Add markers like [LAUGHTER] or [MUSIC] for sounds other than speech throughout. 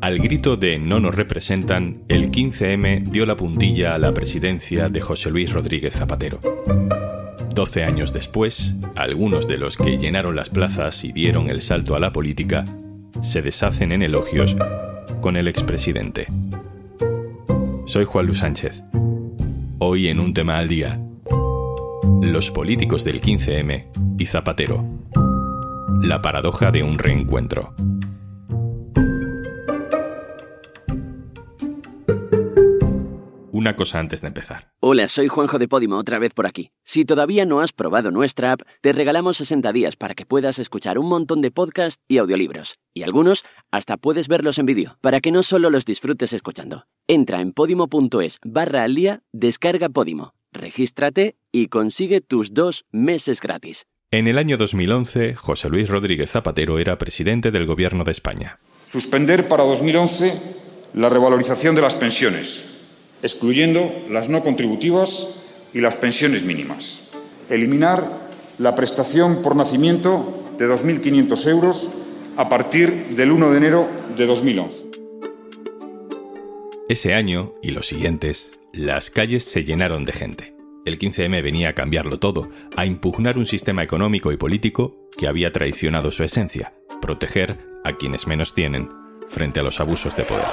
Al grito de no nos representan, el 15M dio la puntilla a la presidencia de José Luis Rodríguez Zapatero. Doce años después, algunos de los que llenaron las plazas y dieron el salto a la política se deshacen en elogios con el expresidente. Soy Juan Luis Sánchez. Hoy en un tema al día. Los políticos del 15M y Zapatero. La paradoja de un reencuentro. Una cosa antes de empezar. Hola, soy Juanjo de Podimo, otra vez por aquí. Si todavía no has probado nuestra app, te regalamos 60 días para que puedas escuchar un montón de podcasts y audiolibros. Y algunos hasta puedes verlos en vídeo, para que no solo los disfrutes escuchando. Entra en podimo.es barra al día, descarga Podimo, regístrate y consigue tus dos meses gratis. En el año 2011, José Luis Rodríguez Zapatero era presidente del Gobierno de España. Suspender para 2011 la revalorización de las pensiones excluyendo las no contributivas y las pensiones mínimas. Eliminar la prestación por nacimiento de 2.500 euros a partir del 1 de enero de 2011. Ese año y los siguientes, las calles se llenaron de gente. El 15M venía a cambiarlo todo, a impugnar un sistema económico y político que había traicionado su esencia, proteger a quienes menos tienen frente a los abusos de poder.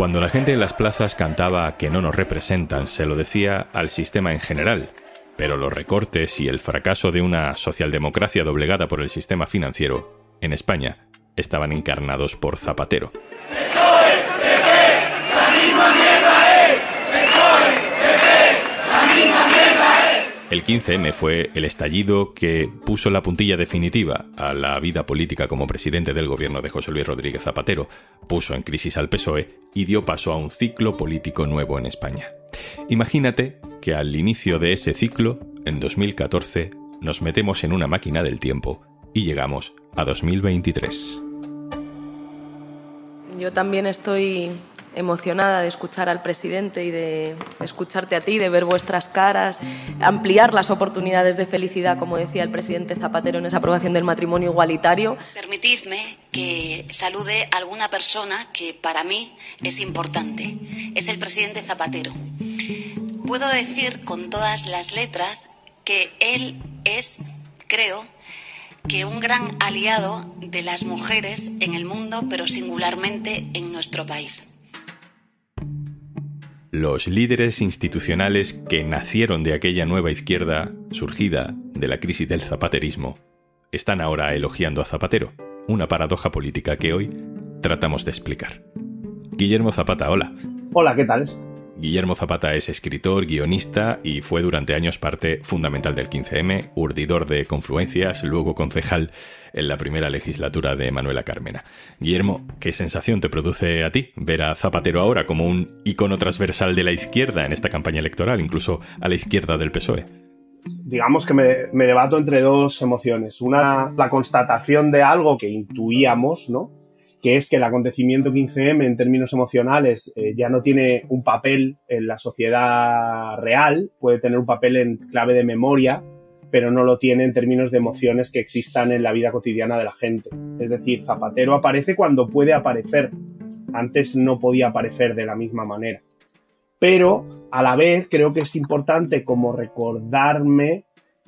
Cuando la gente en las plazas cantaba que no nos representan, se lo decía al sistema en general, pero los recortes y el fracaso de una socialdemocracia doblegada por el sistema financiero, en España, estaban encarnados por Zapatero. El 15M fue el estallido que puso la puntilla definitiva a la vida política como presidente del gobierno de José Luis Rodríguez Zapatero, puso en crisis al PSOE y dio paso a un ciclo político nuevo en España. Imagínate que al inicio de ese ciclo, en 2014, nos metemos en una máquina del tiempo y llegamos a 2023. Yo también estoy emocionada de escuchar al presidente y de escucharte a ti, de ver vuestras caras, ampliar las oportunidades de felicidad, como decía el presidente Zapatero en esa aprobación del matrimonio igualitario. Permitidme que salude a alguna persona que para mí es importante. Es el presidente Zapatero. Puedo decir con todas las letras que él es, creo, que un gran aliado de las mujeres en el mundo, pero singularmente en nuestro país. Los líderes institucionales que nacieron de aquella nueva izquierda surgida de la crisis del zapaterismo están ahora elogiando a Zapatero, una paradoja política que hoy tratamos de explicar. Guillermo Zapata, hola. Hola, ¿qué tal? Guillermo Zapata es escritor, guionista y fue durante años parte fundamental del 15M, urdidor de confluencias, luego concejal en la primera legislatura de Manuela Carmena. Guillermo, ¿qué sensación te produce a ti ver a Zapatero ahora como un icono transversal de la izquierda en esta campaña electoral, incluso a la izquierda del PSOE? Digamos que me, me debato entre dos emociones. Una, la constatación de algo que intuíamos, ¿no? Que es que el acontecimiento 15M en términos emocionales eh, ya no tiene un papel en la sociedad real, puede tener un papel en clave de memoria, pero no lo tiene en términos de emociones que existan en la vida cotidiana de la gente. Es decir, Zapatero aparece cuando puede aparecer. Antes no podía aparecer de la misma manera. Pero a la vez creo que es importante como recordarme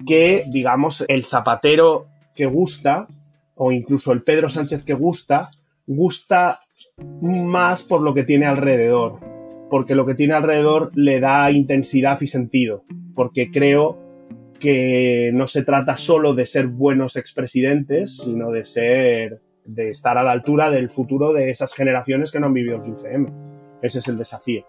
que, digamos, el Zapatero que gusta, o incluso el Pedro Sánchez que gusta, gusta más por lo que tiene alrededor, porque lo que tiene alrededor le da intensidad y sentido, porque creo que no se trata solo de ser buenos expresidentes, sino de ser, de estar a la altura del futuro de esas generaciones que no han vivido el 15M. Ese es el desafío.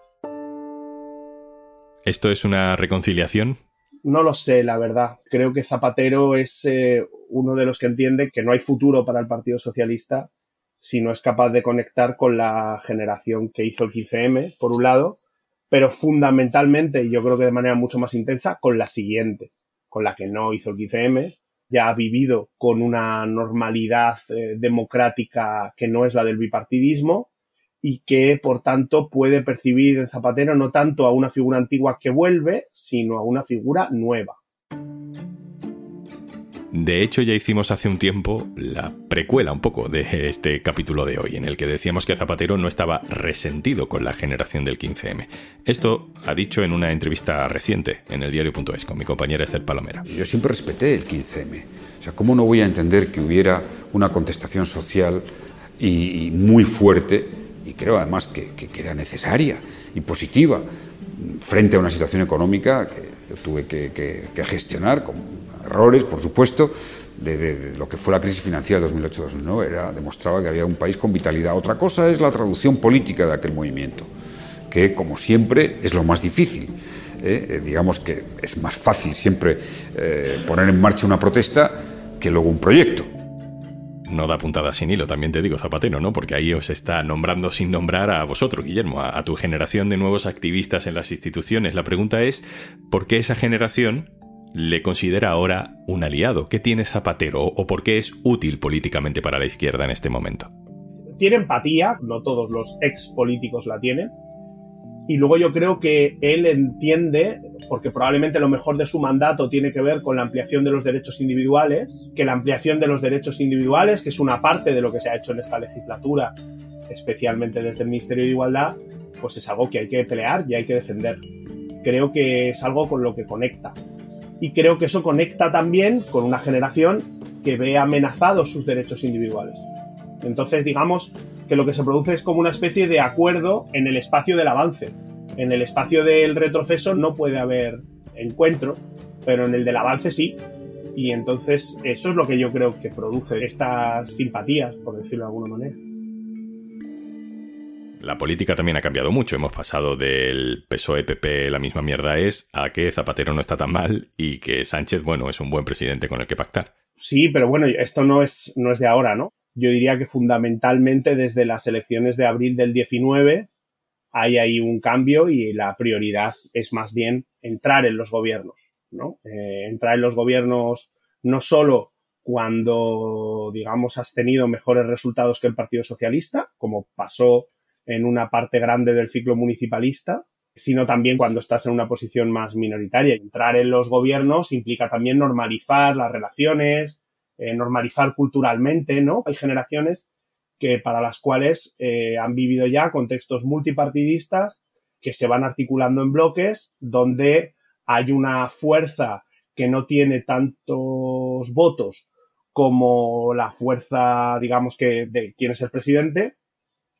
¿Esto es una reconciliación? No lo sé, la verdad. Creo que Zapatero es eh, uno de los que entiende que no hay futuro para el Partido Socialista si no es capaz de conectar con la generación que hizo el 15M, por un lado, pero fundamentalmente, y yo creo que de manera mucho más intensa, con la siguiente, con la que no hizo el 15M, ya ha vivido con una normalidad eh, democrática que no es la del bipartidismo y que por tanto puede percibir el Zapatero no tanto a una figura antigua que vuelve, sino a una figura nueva. De hecho, ya hicimos hace un tiempo la precuela un poco de este capítulo de hoy, en el que decíamos que Zapatero no estaba resentido con la generación del 15M. Esto ha dicho en una entrevista reciente en el diario.es con mi compañera Esther Palomera. Yo siempre respeté el 15M. O sea, ¿cómo no voy a entender que hubiera una contestación social y, muy fuerte, y creo además que, era necesaria y positiva, frente a una situación económica que tuve que, que gestionar con errores, por supuesto, de, lo que fue la crisis financiera de 2008-2009. Era, demostraba que había un país con vitalidad. Otra cosa es la traducción política de aquel movimiento, que, como siempre, es lo más difícil. ¿eh? Eh, digamos que es más fácil siempre eh, poner en marcha una protesta que luego un proyecto no da puntada sin hilo, también te digo, Zapatero, ¿no? Porque ahí os está nombrando sin nombrar a vosotros, Guillermo, a, tu generación de nuevos activistas en las instituciones. La pregunta es, ¿por qué esa generación le considera ahora un aliado. ¿Qué tiene Zapatero o por qué es útil políticamente para la izquierda en este momento? Tiene empatía, no todos los ex políticos la tienen. Y luego yo creo que él entiende, porque probablemente lo mejor de su mandato tiene que ver con la ampliación de los derechos individuales, que la ampliación de los derechos individuales, que es una parte de lo que se ha hecho en esta legislatura, especialmente desde el Ministerio de Igualdad, pues es algo que hay que pelear y hay que defender. Creo que es algo con lo que conecta y creo que eso conecta también con una generación que ve amenazados sus derechos individuales. Entonces, digamos que lo que se produce es como una especie de acuerdo en el espacio del avance. En el espacio del retroceso no puede haber encuentro, pero en el del avance sí. Y entonces eso es lo que yo creo que produce estas simpatías, por decirlo de alguna manera. La política también ha cambiado mucho. Hemos pasado del PSOE-PP la misma mierda es a que Zapatero no está tan mal y que Sánchez, bueno, es un buen presidente con el que pactar. Sí, pero bueno, esto no es, no es de ahora, ¿no? Yo diría que fundamentalmente desde las elecciones de abril del 19 hay ahí un cambio y la prioridad es más bien entrar en los gobiernos, ¿no? Eh, entrar en los gobiernos no solo cuando, digamos, has tenido mejores resultados que el Partido Socialista, como pasó en una parte grande del ciclo municipalista, sino también cuando estás en una posición más minoritaria. Entrar en los gobiernos implica también normalizar las relaciones, eh, normalizar culturalmente, ¿no? Hay generaciones que para las cuales eh, han vivido ya contextos multipartidistas que se van articulando en bloques donde hay una fuerza que no tiene tantos votos como la fuerza, digamos que, de quién es el presidente,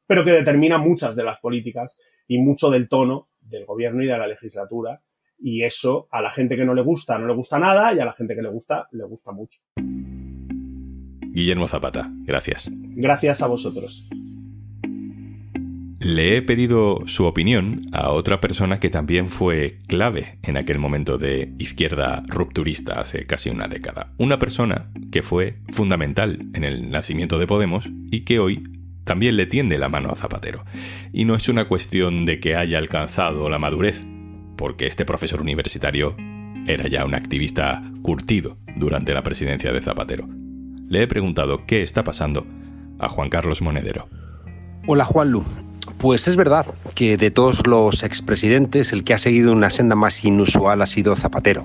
pero que determina muchas de las políticas y mucho del tono del gobierno y de la legislatura. Y eso a la gente que no le gusta no le gusta nada y a la gente que le gusta le gusta mucho. Guillermo Zapata, gracias. Gracias a vosotros. Le he pedido su opinión a otra persona que también fue clave en aquel momento de izquierda rupturista hace casi una década. Una persona que fue fundamental en el nacimiento de Podemos y que hoy también le tiende la mano a Zapatero. Y no es una cuestión de que haya alcanzado la madurez, porque este profesor universitario era ya un activista curtido durante la presidencia de Zapatero. Le he preguntado qué está pasando a Juan Carlos Monedero. Hola Juanlu, pues es verdad que de todos los expresidentes el que ha seguido una senda más inusual ha sido Zapatero.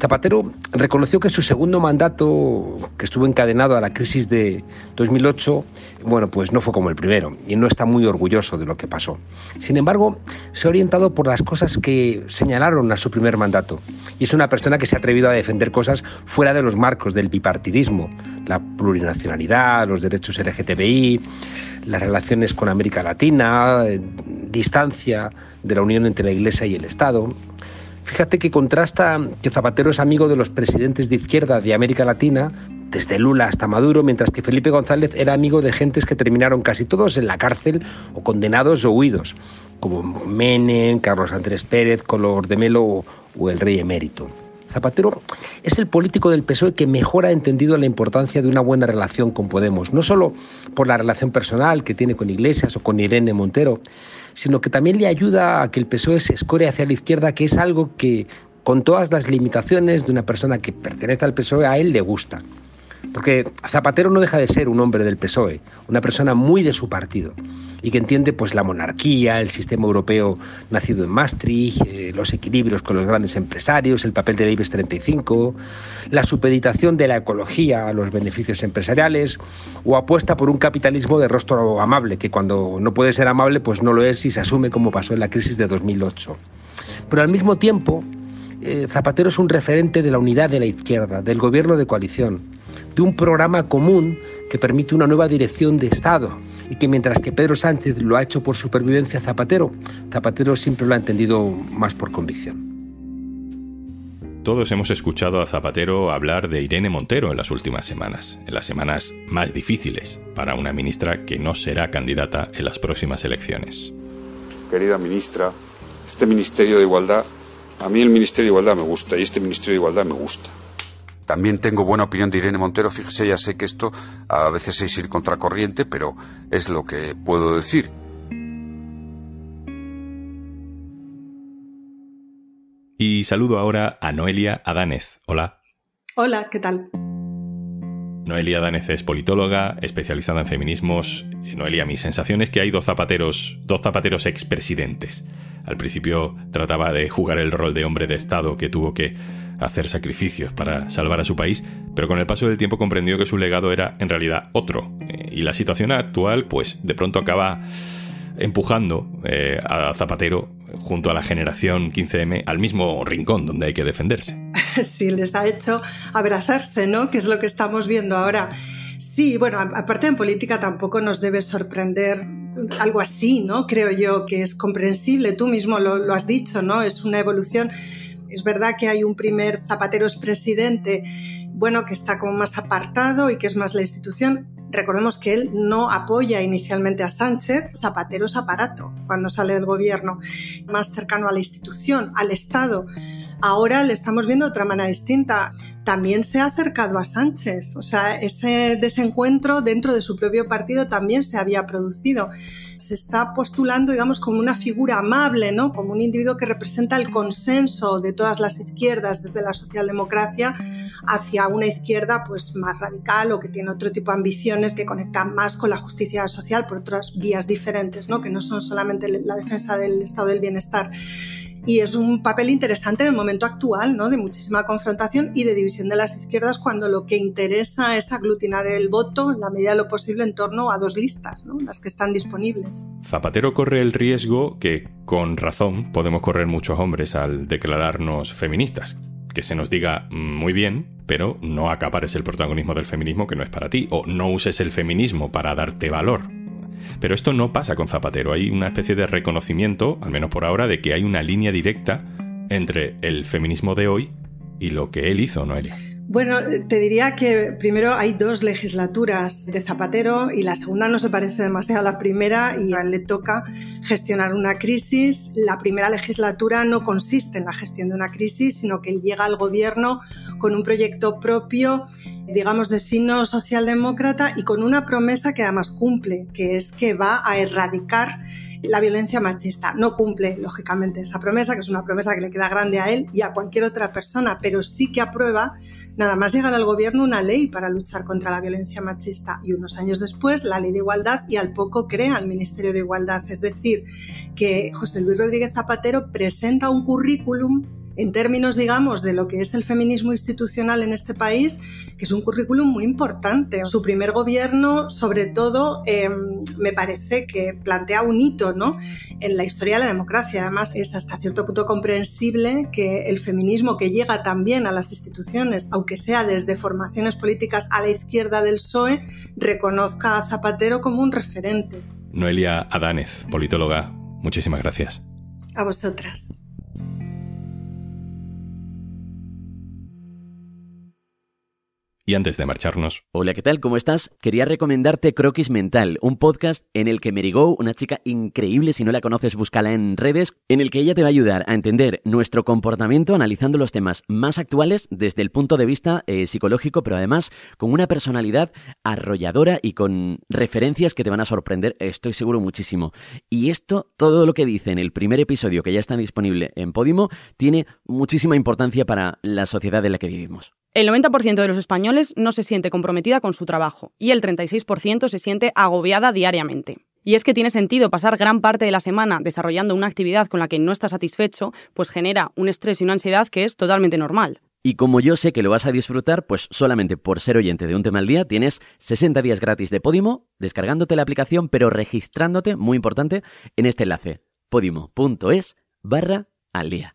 Zapatero reconoció que su segundo mandato, que estuvo encadenado a la crisis de 2008, bueno, pues no fue como el primero y no está muy orgulloso de lo que pasó. Sin embargo, se ha orientado por las cosas que señalaron a su primer mandato y es una persona que se ha atrevido a defender cosas fuera de los marcos del bipartidismo, la plurinacionalidad, los derechos LGTBI, las relaciones con América Latina, eh, distancia de la unión entre la Iglesia y el Estado. Fíjate que contrasta que Zapatero es amigo de los presidentes de izquierda de América Latina, desde Lula hasta Maduro, mientras que Felipe González era amigo de gentes que terminaron casi todos en la cárcel o condenados o huidos, como Menem, Carlos Andrés Pérez, Color de Melo o el rey emérito. Zapatero es el político del PSOE que mejor ha entendido la importancia de una buena relación con Podemos, no solo por la relación personal que tiene con Iglesias o con Irene Montero, sino que también le ayuda a que el PSOE se escore hacia la izquierda, que es algo que, con todas las limitaciones de una persona que pertenece al PSOE, a él le gusta. Porque Zapatero no deja de ser un hombre del PSOE, una persona muy de su partido y que entiende pues la monarquía, el sistema europeo nacido en Maastricht, eh, los equilibrios con los grandes empresarios, el papel de IBEX 35, la supeditación de la ecología a los beneficios empresariales o apuesta por un capitalismo de rostro amable que cuando no puede ser amable pues no lo es y se asume como pasó en la crisis de 2008. Pero al mismo tiempo eh, Zapatero es un referente de la unidad de la izquierda, del gobierno de coalición, de un programa común que permite una nueva dirección de Estado y que mientras que Pedro Sánchez lo ha hecho por supervivencia Zapatero, Zapatero siempre lo ha entendido más por convicción. Todos hemos escuchado a Zapatero hablar de Irene Montero en las últimas semanas, en las semanas más difíciles para una ministra que no será candidata en las próximas elecciones. Querida ministra, este Ministerio de Igualdad, a mí el Ministerio de Igualdad me gusta y este Ministerio de Igualdad me gusta. También tengo buena opinión de Irene Montero. Fíjese, ya sé que esto a veces es ir contracorriente, pero es lo que puedo decir. Y saludo ahora a Noelia Adánez. Hola. Hola, ¿qué tal? Noelia Adánez es politóloga, especializada en feminismos. Noelia, mi sensación es que hay dos zapateros, dos zapateros expresidentes. Al principio trataba de jugar el rol de hombre de Estado que tuvo que hacer sacrificios para salvar a su país, pero con el paso del tiempo comprendió que su legado era en realidad otro. Eh, y la situación actual, pues de pronto acaba empujando eh, a Zapatero junto a la generación 15M al mismo rincón donde hay que defenderse. [LAUGHS] Sí, les ha hecho abrazarse, ¿no? Que es lo que estamos viendo ahora. Sí, bueno, aparte en política tampoco nos debe sorprender algo así, ¿no? Creo yo que es comprensible, tú mismo lo, lo has dicho, ¿no? Es una evolución es verdad que hay un primer Zapatero es presidente, bueno, que está como más apartado y que es más la institución. Recordemos que él no apoya inicialmente a Sánchez, Zapatero es aparato cuando sale del gobierno, más cercano a la institución, al Estado. Ahora le estamos viendo de otra manera distinta. También se ha acercado a Sánchez, o sea, ese desencuentro dentro de su propio partido también se había producido se está postulando, digamos, como una figura amable, ¿no? Como un individuo que representa el consenso de todas las izquierdas desde la socialdemocracia hacia una izquierda pues más radical o que tiene otro tipo de ambiciones que conectan más con la justicia social por otras vías diferentes, ¿no? Que no son solamente la defensa del estado del bienestar y es un papel interesante en el momento actual, ¿no? de muchísima confrontación y de división de las izquierdas cuando lo que interesa es aglutinar el voto en la medida de lo posible en torno a dos listas, ¿no? las que están disponibles. Zapatero corre el riesgo que, con razón, podemos correr muchos hombres al declararnos feministas. Que se nos diga mm, muy bien, pero no acapares el protagonismo del feminismo que no es para ti, o no uses el feminismo para darte valor, pero esto no pasa con Zapatero. Hay una especie de reconocimiento, al menos por ahora, de que hay una línea directa entre el feminismo de hoy y lo que él hizo, Noelia. Bueno, te diría que primero hay dos legislaturas de Zapatero y la segunda no se parece demasiado a la primera y a él le toca gestionar una crisis. La primera legislatura no consiste en la gestión de una crisis, sino que él llega al gobierno con un proyecto propio digamos, de signo socialdemócrata y con una promesa que además cumple, que es que va a erradicar la violencia machista. No cumple, lógicamente, esa promesa, que es una promesa que le queda grande a él y a cualquier otra persona, pero sí que aprueba, nada más llegar al gobierno, una ley para luchar contra la violencia machista. Y unos años después, la ley de igualdad y al poco crea el Ministerio de Igualdad. Es decir, que José Luis Rodríguez Zapatero presenta un currículum en términos, digamos, de lo que es el feminismo institucional en este país, que es un currículum muy importante. Su primer gobierno, sobre todo, em, me parece que plantea un hito ¿no? en la historia de la democracia. Además, es hasta cierto punto comprensible que el feminismo que llega también a las instituciones, aunque sea desde formaciones políticas a la izquierda del PSOE, reconozca a Zapatero como un referente. Noelia Adánez, politóloga, muchísimas gracias. A vosotras. Antes de marcharnos. Hola, ¿qué tal? ¿Cómo estás? Quería recomendarte Croquis Mental, un podcast en el que Merigou, una chica increíble, si no la conoces, búscala en redes, en el que ella te va a ayudar a entender nuestro comportamiento analizando los temas más actuales desde el punto de vista eh, psicológico, pero además con una personalidad arrolladora y con referencias que te van a sorprender, estoy seguro muchísimo. Y esto, todo lo que dice en el primer episodio que ya está disponible en Podimo, tiene muchísima importancia para la sociedad en la que vivimos. El 90% de los españoles no se siente comprometida con su trabajo y el 36% se siente agobiada diariamente. Y es que tiene sentido pasar gran parte de la semana desarrollando una actividad con la que no estás satisfecho, pues genera un estrés y una ansiedad que es totalmente normal. Y como yo sé que lo vas a disfrutar, pues solamente por ser oyente de un tema al día tienes 60 días gratis de Podimo, descargándote la aplicación, pero registrándote, muy importante, en este enlace, podimo.es barra al día.